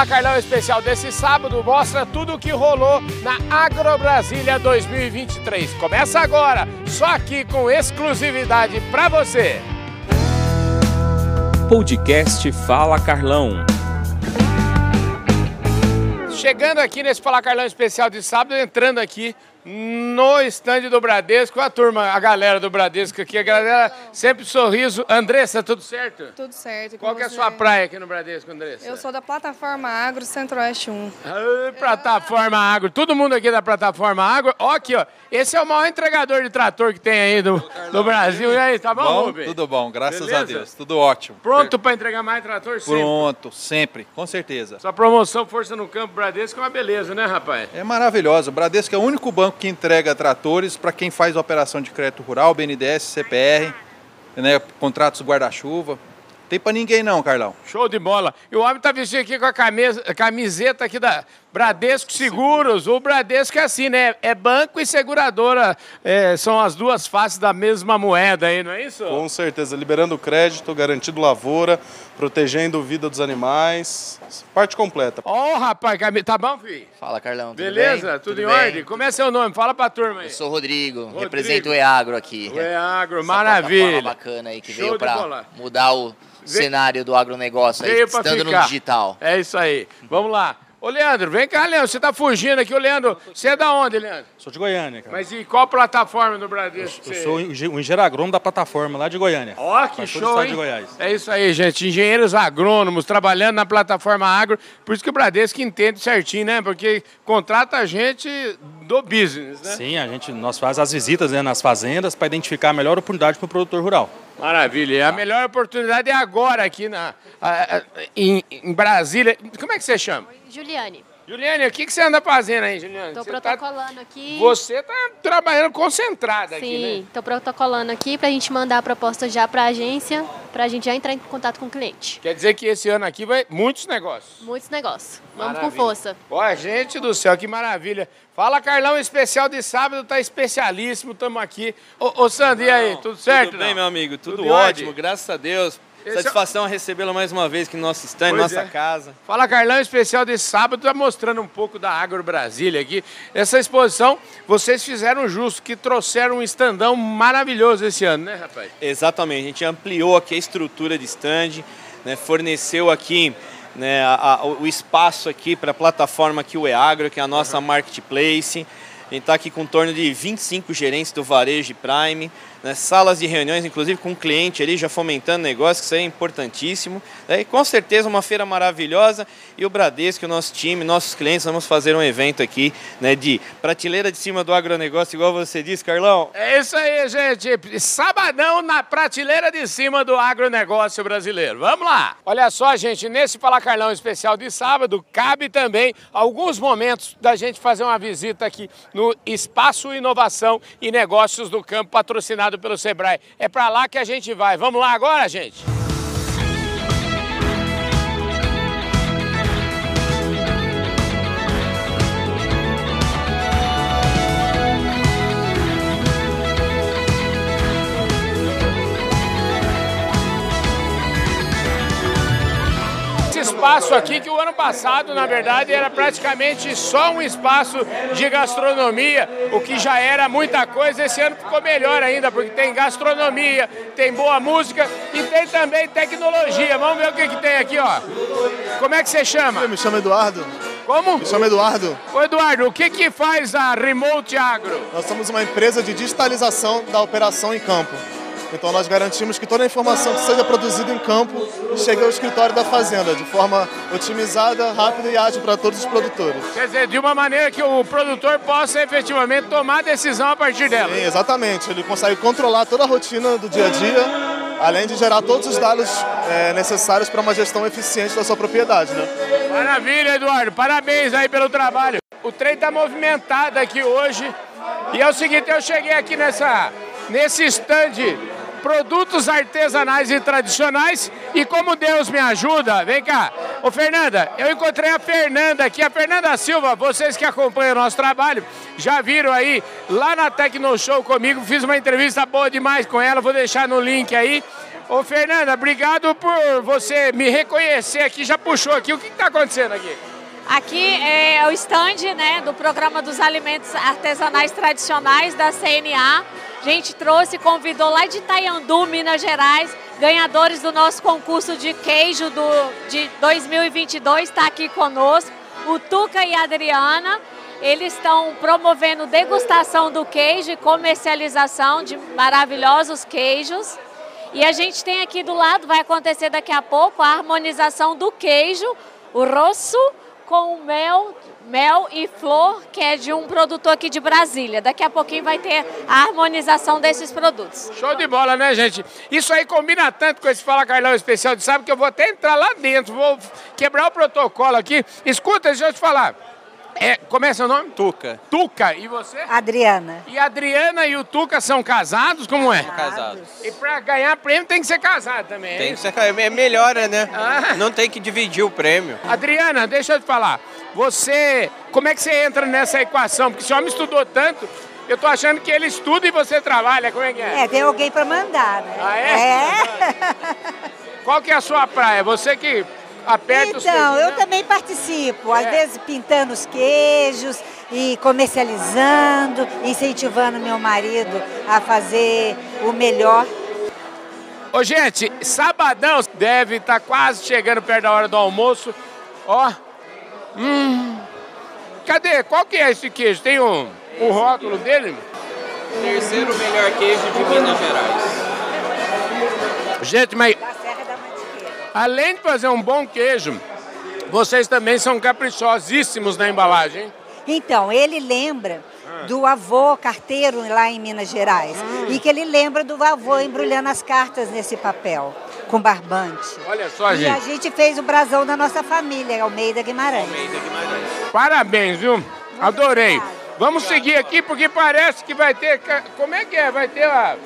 Fala Carlão especial desse sábado mostra tudo o que rolou na Agro Brasília 2023. Começa agora, só aqui com exclusividade para você. Podcast Fala Carlão. Chegando aqui nesse Fala Carlão especial de sábado, entrando aqui no estande do Bradesco, a turma, a galera do Bradesco aqui, a galera sempre sorriso. Andressa, tudo certo? Tudo certo. Qual que é a sua praia aqui no Bradesco, Andressa? Eu sou da plataforma Agro Centro-Oeste 1. Ai, plataforma Agro. Todo mundo aqui da plataforma Agro. Ó aqui, ó. Esse é o maior entregador de trator que tem aí do, do Brasil. E aí, tá bom, Bom, Rubem? tudo bom, graças Beleza? a Deus. Tudo ótimo. Pronto para entregar mais trator? Sempre. Pronto, sempre, com certeza. Sua promoção Força no Campo Bradesco é uma beleza, né, rapaz? É maravilhoso. O Bradesco é o único banco que entrega tratores para quem faz operação de crédito rural, BNDES, CPR, né, contratos guarda-chuva. Tem para ninguém não, Carlão. Show de bola. E o homem tá vestido aqui com a camisa, camiseta aqui da Bradesco Seguros. O Bradesco é assim, né? É banco e seguradora. é, são as duas faces da mesma moeda aí, não é isso? Com certeza, liberando crédito, garantindo lavoura, protegendo a vida dos animais, parte completa. Ó, rapaz, cami- tá bom, filho? Fala, Carlão. Tudo Beleza? bem? Tudo, em bem? ordem? Como é seu nome? Fala pra turma aí. Eu sou o Rodrigo, Rodrigo. represento o EAGro aqui. O Eagro, Essa maravilha. bacana aí que Show veio pra bola. mudar o cenário do agronegócio aí, estando ficar. no digital. É isso aí. Vamos lá. Ô, Leandro, vem cá, Leandro. Você tá fugindo aqui. Ô, Leandro, você é da onde, Leandro? Sou de Goiânia, cara. Mas e qual plataforma do Bradesco? Eu você- sou o engen- o engenheiro agrônomo da plataforma lá de Goiânia. Ó, que Faz todo o show, hein? de Goiás. É isso aí, gente. Engenheiros agrônomos trabalhando na plataforma agro. Por isso que o Bradesco entende certinho, né? Porque contrata a gente do business, né? Sim, a gente, nós faz as visitas né, nas fazendas para identificar a melhor oportunidade para o produtor rural. Maravilha. E a melhor oportunidade é agora aqui na, a- a- em, em Brasília. Como é que você chama? Juliane, Juliane, o que, que você anda fazendo aí, Juliane? estou tá- protocolando aqui. Você está trabalhando concentrada aqui, Sim, né? estou protocolando aqui para a gente mandar a proposta já para a agência, para a gente já entrar em contato com o cliente. Quer dizer que esse ano aqui vai muitos negócios. Muitos negócios. Vamos com força. Ó, gente do céu, que maravilha. Fala, Carlão, especial de sábado, tá especialíssimo, estamos aqui. Ô, ô Sandro, e aí, tudo certo? Tudo bem, não? meu amigo? Tudo, Tudo ótimo, graças a Deus. Esse Satisfação recebê-lo mais uma vez aqui no nosso stand, Pois nossa é. casa. Fala Carlão, especial de sábado, tá mostrando um pouco da Agro Brasília aqui. Essa exposição, vocês fizeram justo, que trouxeram um estandão maravilhoso esse ano, né, rapaz? Exatamente, a gente ampliou aqui a estrutura de stand, né, forneceu aqui né, a- a- o espaço aqui para a plataforma aqui, o EAGRO, que é a nossa marketplace. A gente está aqui com em torno de 25 gerentes do varejo Prime, né, salas de reuniões, inclusive com o cliente ali já fomentando negócio, que isso aí é importantíssimo. E com certeza uma feira maravilhosa e o Bradesco, o nosso time, nossos clientes, vamos fazer um evento aqui né, de prateleira de cima do agronegócio, igual você disse, Carlão. É isso aí, gente. Sabadão na prateleira de cima do agronegócio brasileiro. Vamos lá. Olha só, gente, nesse Fala Carlão especial de sábado, cabe também alguns momentos da gente fazer uma visita aqui no Espaço Inovação e Negócios do Campo, patrocinado pelo Sebrae. É para lá que a gente vai. Vamos lá agora, gente? Espaço aqui que o ano passado, na verdade, era praticamente só um espaço de gastronomia, o que já era muita coisa. Esse ano ficou melhor ainda, porque tem gastronomia, tem boa música e tem também tecnologia. Vamos ver o que, que tem aqui, ó. Como é que você chama? Me chamo Eduardo. Como? Me chamo Eduardo. Ô Eduardo, o que, que faz a Remote Agro? Nós somos uma empresa de digitalização da operação em campo. Então nós garantimos que toda a informação que seja produzida em campo chegue ao escritório da fazenda de forma otimizada, rápida e ágil para todos os produtores. Quer dizer, de uma maneira que o produtor possa efetivamente tomar decisão a partir dela. Sim, exatamente. Ele consegue controlar toda a rotina do dia a dia, além de gerar todos os dados eh, necessários para uma gestão eficiente da sua propriedade. Né? Maravilha, Eduardo. Parabéns aí pelo trabalho. O trem tá movimentado aqui hoje. E é o seguinte, eu cheguei aqui nessa, nesse stand produtos artesanais e tradicionais e como Deus me ajuda, vem cá. Ô Fernanda, eu encontrei a Fernanda aqui, a Fernanda Silva, vocês que acompanham o nosso trabalho, já viram aí lá na Tecno Show comigo, fiz uma entrevista boa demais com ela, vou deixar no link aí. Ô, Fernanda, obrigado por você me reconhecer aqui. Já puxou aqui. O que está acontecendo aqui? Aqui é o stand né, do Programa dos Alimentos Artesanais Tradicionais da CNA. A gente trouxe, convidou lá de Itaiandu, Minas Gerais, ganhadores do nosso concurso de queijo do, de 2022, está aqui conosco, o Tuca e a Adriana. Eles estão promovendo degustação do queijo e comercialização de maravilhosos queijos. E a gente tem aqui do lado, vai acontecer daqui a pouco, a harmonização do queijo, o rosso com mel, mel e flor, que é de um produtor aqui de Brasília. Daqui a pouquinho vai ter a harmonização desses produtos. Show de bola, né, gente? Isso aí combina tanto com esse Fala Carlão especial de sábado que eu vou até entrar lá dentro, vou quebrar o protocolo aqui. Escuta, deixa eu te falar. É, como é seu nome? Tuca. Tuca. E você? Adriana. E a Adriana e o Tuca são casados? Como é? Casados. E pra ganhar prêmio tem que ser casado também. Tem é que ser é melhor, né? Ah. Não tem que dividir o prêmio. Adriana, deixa eu te falar. Você, como é que você entra nessa equação? Porque esse homem estudou tanto, eu tô achando que ele estuda e você trabalha, como é que é? É, tem alguém para mandar, né? Ah, é? É. Qual que é a sua praia? Você que aperta os Então, eu né? também participo, às É. vezes pintando os queijos e comercializando, incentivando meu marido a fazer o melhor. Ô, gente, sabadão deve estar quase chegando perto da hora do almoço. Ó. Hum. Cadê? Qual que é esse queijo? Tem um, um rótulo dele? Terceiro melhor queijo de Minas Gerais. Gente, mas além de fazer um bom queijo, vocês também são caprichosíssimos na embalagem. hein? Então, ele lembra do avô carteiro lá em Minas Gerais. E que ele lembra do avô embrulhando as cartas nesse papel, com barbante. Olha só, E a gente. gente fez o brasão da nossa família, Almeida Guimarães. Parabéns, viu? Adorei. Vamos seguir aqui porque parece que vai ter. Como é que é? Vai ter a.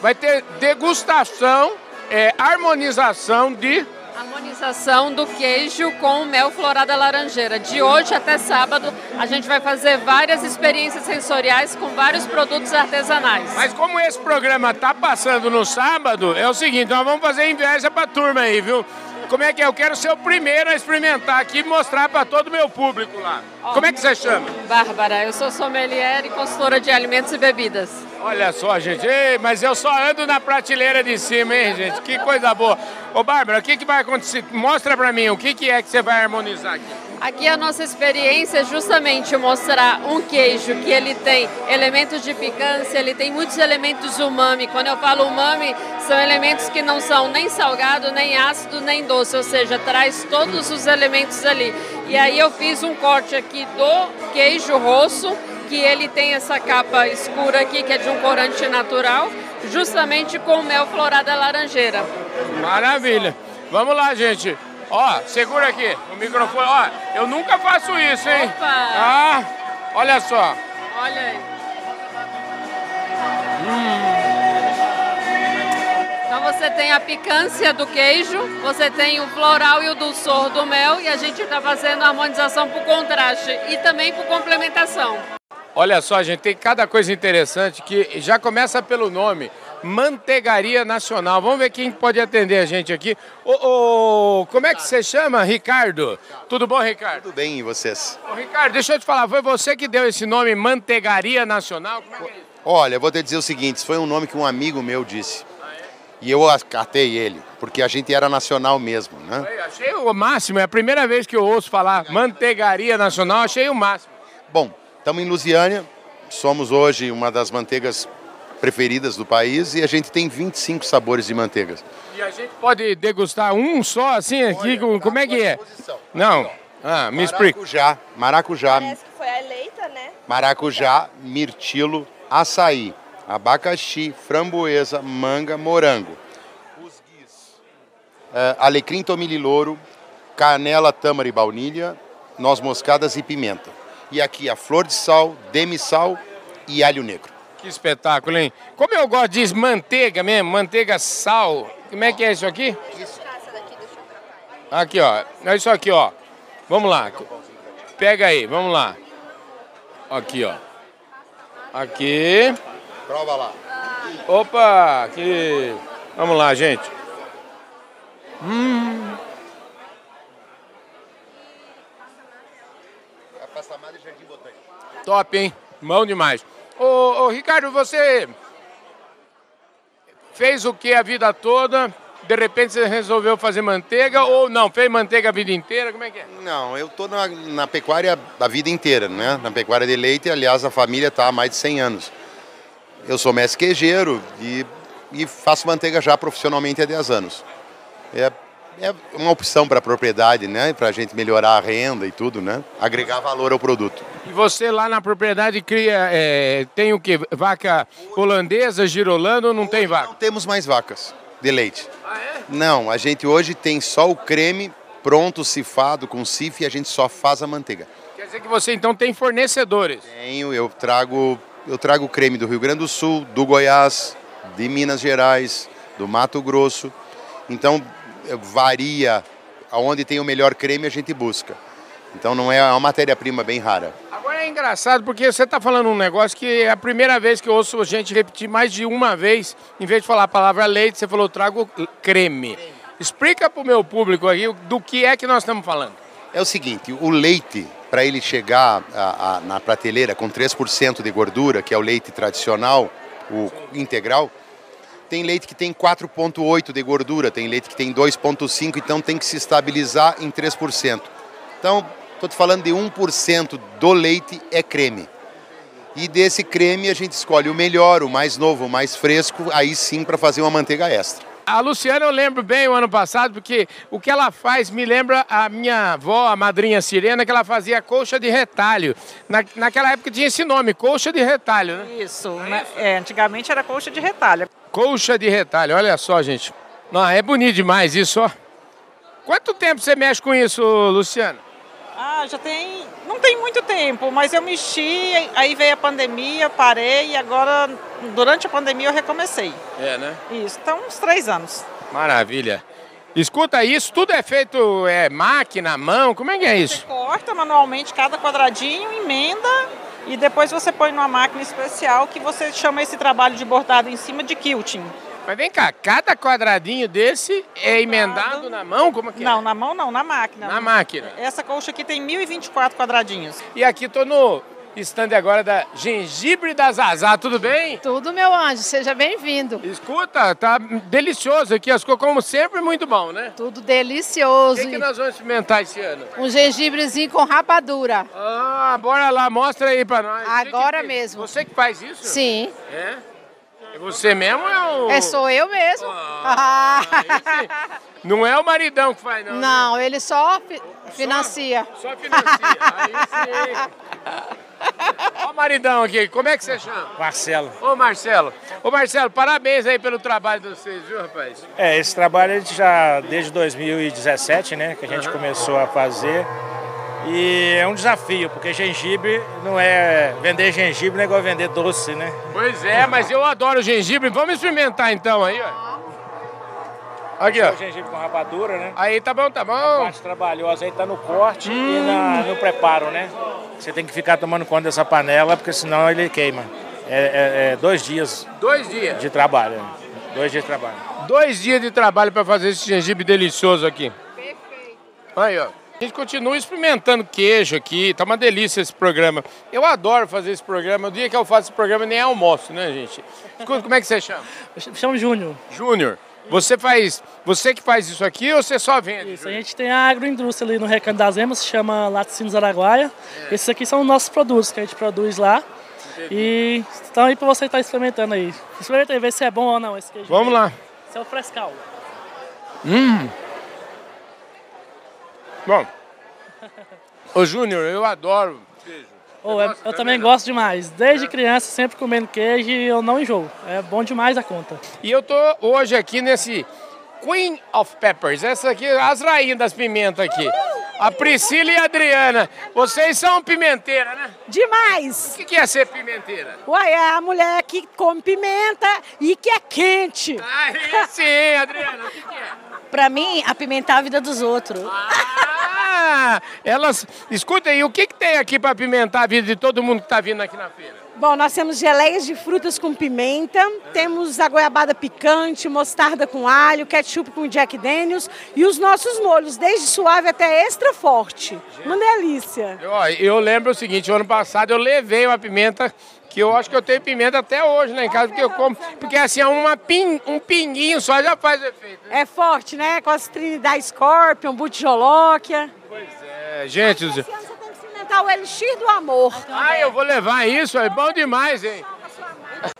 Vai ter degustação, é, harmonização de. Harmonização do queijo com mel florada laranjeira. De hoje até sábado, a gente vai fazer várias experiências sensoriais com vários produtos artesanais. Mas como esse programa tá passando no sábado, é o seguinte, nós vamos fazer inveja pra turma aí, viu? Como é que é? Eu quero ser o primeiro a experimentar aqui e mostrar pra todo o meu público lá. Como é que você chama? Bárbara, eu sou sommelier e consultora de alimentos e bebidas. Olha só, gente. Ei, mas eu só ando na prateleira de cima, hein, gente? Que coisa boa. Ô, Bárbara, o que, que vai acontecer? Mostra pra mim o que, que é que você vai harmonizar aqui. Aqui a nossa experiência é justamente mostrar um queijo que ele tem elementos de picância, ele tem muitos elementos umami. Quando eu falo umami, são elementos que não são nem salgado, nem ácido, nem doce, ou seja, traz todos os elementos ali. E aí eu fiz um corte aqui do queijo rosso, que ele tem essa capa escura aqui, que é de um corante natural, justamente com mel florada laranjeira. Maravilha. Vamos lá, gente. Ó, segura aqui o microfone. Ó, eu nunca faço isso, hein? Opa! Ah, olha só. Olha aí. Então você tem a picância do queijo, você tem o floral e o dulçor do mel e a gente está fazendo a harmonização por contraste e também por complementação. Olha só, gente, tem cada coisa interessante que já começa pelo nome. Manteigaria Nacional. Vamos ver quem pode atender a gente aqui. Ô, ô, como é que você chama? Ricardo. Tudo bom, Ricardo? Tudo bem, e vocês? Ô, Ricardo, deixa eu te falar, foi você que deu esse nome Manteigaria Nacional? Como é que é isso? Olha, vou te dizer o seguinte, foi um nome que um amigo meu disse. E eu acatei ele, porque a gente era nacional mesmo, né? Eu Achei o máximo, é a primeira vez que eu ouço falar Manteigaria Nacional, achei o máximo. Bom, estamos em Lusiânia, somos hoje uma das manteigas preferidas do país e a gente tem 25 sabores de manteigas. E a gente pode degustar um só assim aqui? com- Como é que é? Não. Ah, me explica. Maracujá, maracujá, que foi a eleita, né? maracujá, mirtilo, açaí, abacaxi, framboesa, manga, morango. É, alecrim, tomilho e louro, canela, tâmara e baunilha, noz moscadas e pimenta. E aqui a flor de sal, demi-sal e alho negro. Que espetáculo, hein? Como eu gosto de manteiga mesmo, manteiga, sal. Como é que é isso aqui? Aqui, ó. É isso aqui, ó. Vamos lá. Pega aí, vamos lá. Aqui, ó. Aqui. Prova lá. Opa, aqui. Vamos lá, gente. Hum. Top, hein? Mão demais. Ô, ô, Ricardo, você fez o que a vida toda? De repente você resolveu fazer manteiga ou não? Fez manteiga a vida inteira? Como é que é? Não, eu tô na, na pecuária a vida inteira, né? Na pecuária de leite, aliás, a família está há mais de 100 anos. Eu sou mestre queijeiro e, e faço manteiga já profissionalmente há 10 anos. É, é uma opção para a propriedade, né? Para a gente melhorar a renda e tudo, né? Agregar valor ao produto. E você lá na propriedade cria, é, tem o que? Vaca holandesa, girolando ou não tem vaca? Não temos mais vacas de leite. Não, a gente hoje tem só o creme pronto, cifado, com cif e a gente só faz a manteiga. Quer dizer que você então tem fornecedores? Tenho, eu trago, eu trago creme do Rio Grande do Sul, do Goiás, de Minas Gerais, do Mato Grosso. Então varia aonde tem o melhor creme a gente busca. Então não é uma matéria-prima bem rara. É engraçado porque você está falando um negócio que é a primeira vez que eu ouço a gente repetir mais de uma vez, em vez de falar a palavra leite, você falou trago creme. Explica para o meu público aí do que é que nós estamos falando. É o seguinte, o leite, para ele chegar a, a, na prateleira com 3% de gordura, que é o leite tradicional, o integral, tem leite que tem 4,8% de gordura, tem leite que tem 2,5%, então tem que se estabilizar em 3%. Então, estou te falando de 1% do leite é creme. E desse creme a gente escolhe o melhor, o mais novo, o mais fresco, aí sim para fazer uma manteiga extra. A Luciana eu lembro bem o ano passado, porque o que ela faz me lembra a minha avó, a madrinha Sirena, que ela fazia colcha de retalho. Na, naquela época tinha esse nome, colcha de retalho, né? Isso, né? É, antigamente era colcha de retalho. Colcha de retalho, olha só, gente. Não, é bonito demais isso, ó. Quanto tempo você mexe com isso, Luciana? Ah, já tem. Não tem muito tempo, mas eu mexi, aí veio a pandemia, parei e agora, durante a pandemia, eu recomecei. É, né? Isso, então uns três anos. Maravilha. Escuta isso, tudo é feito é máquina, mão, como é que é isso? Você corta manualmente cada quadradinho, emenda e depois você põe numa máquina especial que você chama esse trabalho de bordado em cima de quilting. Mas vem cá, cada quadradinho desse é emendado na mão? Como que Não, é? na mão não, na máquina. Na máquina. Essa colcha aqui tem 1024 quadradinhos. E aqui tô no stand agora da Gengibre da Zazá, tudo bem? Tudo, meu anjo, seja bem-vindo. Escuta, tá delicioso aqui, as coisas como sempre muito bom, né? Tudo delicioso. O que, que nós vamos experimentar esse ano? Um gengibrezinho com rapadura. Ah, bora lá, mostra aí pra nós. Agora que- mesmo. Você que faz isso? Sim. É? É você mesmo ou é o... É, sou eu mesmo. Ah. Não é o maridão que faz, não. Não, ele só fi- financia. Só financia. Aí sim. Ó o maridão aqui, como é que você chama? Marcelo. Ô Marcelo. Ô Marcelo, parabéns aí pelo trabalho de vocês, viu, rapaz? É, esse trabalho a gente já desde 2017, né, que a gente começou a fazer. E é um desafio, porque gengibre não é vender gengibre, não é igual vender doce, né? Pois é, mas eu adoro gengibre. Vamos experimentar então aí, ó. Aqui, ó. O gengibre com rapadura, né? Aí tá bom, tá A bom. parte trabalhosa aí tá no corte e Hum. na- no preparo, né? Você tem que ficar tomando conta dessa panela, porque senão ele queima. É, é- é dois dias Dois dias. de trabalho. né? Dois dias de trabalho. Dois dias de trabalho para fazer esse gengibre delicioso aqui. Aí, ó. A gente continua experimentando queijo aqui, tá uma delícia esse programa. Eu adoro fazer esse programa. O dia que eu faço esse programa nem é almoço, né, gente? Escuta, como é que você chama? Me chamo Júnior. Júnior. Você faz. Você que faz isso aqui ou você só vende? Isso, a gente tem a agroindústria ali no Recanto das Emas, se chama Laticínios Araguaia. Esses aqui são os nossos produtos que a gente produz lá. E estão aí para você estar experimentando aí. Experimenta aí, ver se é bom ou não esse queijo. Vamos lá. Esse é o frescal. Hum. Bom. Ô Júnior, eu adoro. Oh, é- eu também gosto demais. Desde criança, sempre comendo queijo e eu não enjoo. É bom demais a conta. E eu tô hoje aqui nesse Queen of Peppers. Essa aqui, as rainhas das pimentas aqui. A Priscila e a Adriana. Vocês são pimenteira, né? Demais! O que que é ser pimenteira? Uai, é a mulher que come pimenta e que é quente. Aí sim, Adriana, o que, que é? Pra mim, apimentar a vida dos outros. Ah, é Elas, escuta aí, o que, que tem aqui para apimentar a vida de todo mundo que está vindo aqui na feira? Bom, nós temos geleias de frutas com pimenta, temos a goiabada picante, mostarda com alho, ketchup com Jack Daniels e os nossos molhos, desde suave até extra forte. Uma delícia. Eu, eu lembro o seguinte, o ano passado eu levei uma pimenta que eu acho que eu tenho pimenta até hoje lá em casa, porque eu como, porque assim, é uma pin, um pinguinho só já faz efeito. É forte, né? Com as Trinidad Scorpion, Butijolóquia. É, gente, do céu. Experimentar o Elixir do Amor. Ah, eu vou levar isso, é bom demais, hein?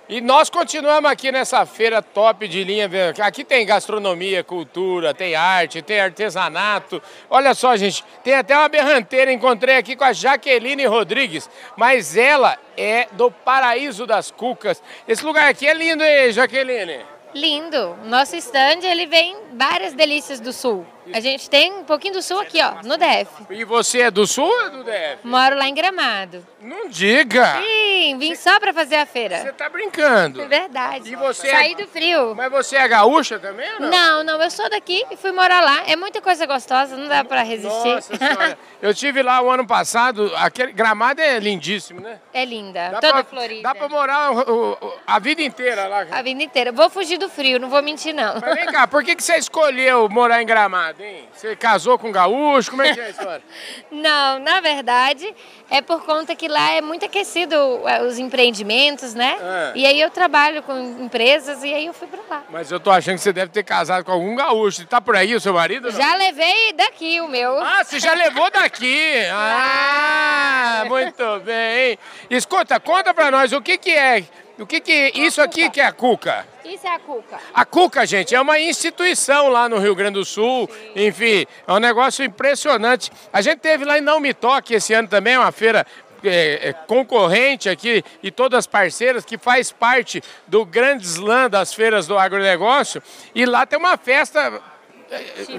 E nós continuamos aqui nessa feira top de linha. Aqui tem gastronomia, cultura, tem arte, tem artesanato. Olha só, gente, tem até uma berranteira. Encontrei aqui com a Jaqueline Rodrigues, mas ela é do Paraíso das Cucas. Esse lugar aqui é lindo, hein, Jaqueline? Lindo. Nosso stand, ele vem várias delícias do sul. A gente tem um pouquinho do sul aqui, ó, no DF. E você é do sul ou é do DF? Moro lá em Gramado. Não diga! Sim, vim só pra fazer a feira. Você tá brincando? É verdade. E você Saí é... do frio. Mas você é gaúcha também ou não? Não, não, eu sou daqui e fui morar lá. É muita coisa gostosa, não dá pra resistir. Nossa senhora. Eu tive lá o ano passado, aquele Gramado é lindíssimo, né? É linda, Dá toda pra- florida. Dá pra morar o- o- a vida inteira lá. A vida inteira. Vou fugir do frio, não vou mentir, não. Mas vem cá, por que, que você escolheu morar em Gramado, hein? Você casou com um gaúcho? Como é que é a história? Não, na verdade, é por conta que lá é muito aquecido é, os empreendimentos, né? É. E aí eu trabalho com empresas e aí eu fui pra lá. Mas eu tô achando que você deve ter casado com algum gaúcho. Tá por aí o seu marido? não? Já levei daqui o meu. Ah, você já levou daqui? Ah, muito bem. Escuta, conta pra nós o que que é, o que que isso aqui que é a Cuca? Isso é a cuca. A Cuca, gente, é uma instituição lá no Rio Grande do Sul. Enfim, é um negócio impressionante. A gente teve lá em Não Me Toque esse ano também, uma feira é, é, concorrente aqui e todas parceiras que faz parte do grande slam das feiras do agronegócio. E lá tem uma festa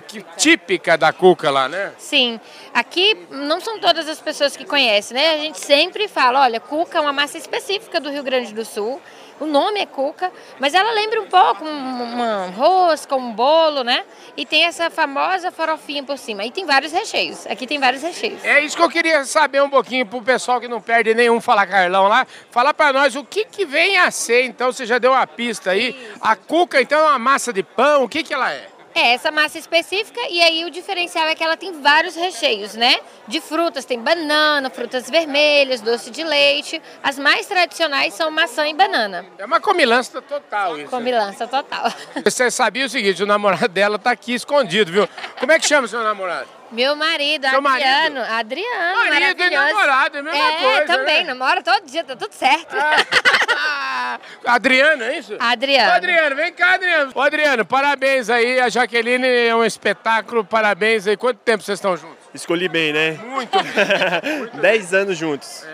que- típica da Cuca lá, né? Sim, aqui não são todas as pessoas que conhecem, né? A gente sempre fala, olha, cuca é uma massa específica do Rio Grande do Sul. O nome é cuca, mas ela lembra um pouco um- uma rosca, um bolo, né? E tem essa famosa farofinha por cima. E tem vários recheios. Aqui tem vários recheios. É isso que eu queria saber um pouquinho pro pessoal que não perde nenhum Fala Carlão lá. Falar pra nós o que que vem a ser, então você já deu uma pista aí. A cuca então é uma massa de pão, o que que ela é? É, essa massa específica e aí o diferencial é que ela tem vários recheios, né? De frutas, tem banana, frutas vermelhas, doce de leite. As mais tradicionais são maçã e banana. É uma comilança total isso. Comilança total. Você sabia o seguinte, o namorado dela tá aqui escondido, viu? Como é que chama o seu namorado? Meu marido, Seu marido? Adriano. Adriano, Marido e namorado, é a mesma é, coisa, também, né? namora todo dia, tá tudo certo. Adriano, é isso? Adriano. Ô, Adriano, vem cá, Adriano. Ô, Adriano, parabéns aí. A Jaqueline é um espetáculo, parabéns aí. Quanto tempo vocês estão juntos? Escolhi bem, né? Muito bem. Dez anos juntos.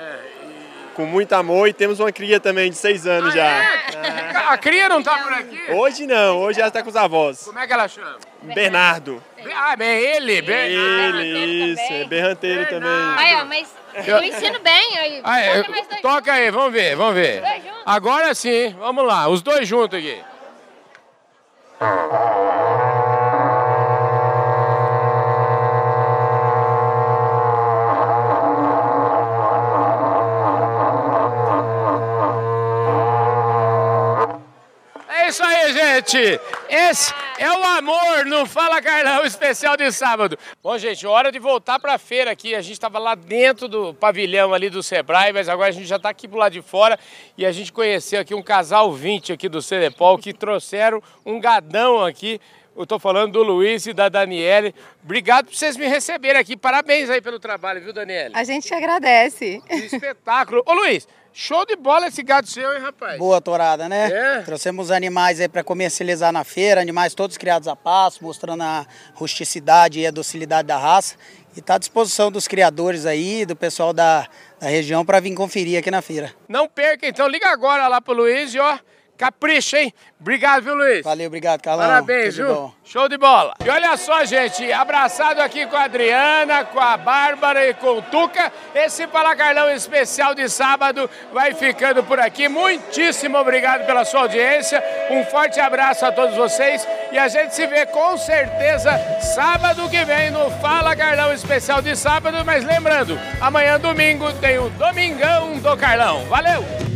Com muito amor e temos uma cria também de seis anos já. A cria não tá por aqui? Hoje não, hoje ela está com os avós. Como é que ela chama? Bernardo. Ah, bem, ele, bem. Ele, isso, é berranteiro também. Aí, ó, mas eu ensino bem. Aí, Ah, é, toca mais dois toca aí, vamos ver, vamos ver. Dois juntos? Agora sim, vamos lá, os dois juntos aqui. Esse é o amor no Fala Carlão especial de sábado. Bom, gente, hora de voltar para a feira aqui. A gente estava lá dentro do pavilhão ali do Sebrae, mas agora a gente já está aqui pro lado de fora e a gente conheceu aqui um casal 20 aqui do Celepol que trouxeram um gadão aqui. Eu tô falando do Luiz e da Daniele. Obrigado por vocês me receberem aqui. Parabéns aí pelo trabalho, viu, Daniele? A gente agradece. Que espetáculo. Ô, Luiz, show de bola esse gado seu, hein, rapaz? Boa torada, né? É? Trouxemos animais aí para comercializar na feira, animais todos criados a passo, mostrando a rusticidade e a docilidade da raça. E está à disposição dos criadores aí, do pessoal da, da região para vir conferir aqui na feira. Não perca, então. Liga agora lá pro Luiz e ó, Capricha, hein? Obrigado, viu, Luiz? Valeu, obrigado, Carlão. Parabéns, Tudo viu? bom. Show de bola. E olha só, gente, abraçado aqui com a Adriana, com a Bárbara e com o Tuca. Esse Fala Carlão especial de sábado vai ficando por aqui. Muitíssimo obrigado pela sua audiência. Um forte abraço a todos vocês e a gente se vê com certeza sábado que vem no Fala Carlão especial de sábado. Mas lembrando, amanhã domingo tem o Domingão do Carlão. Valeu!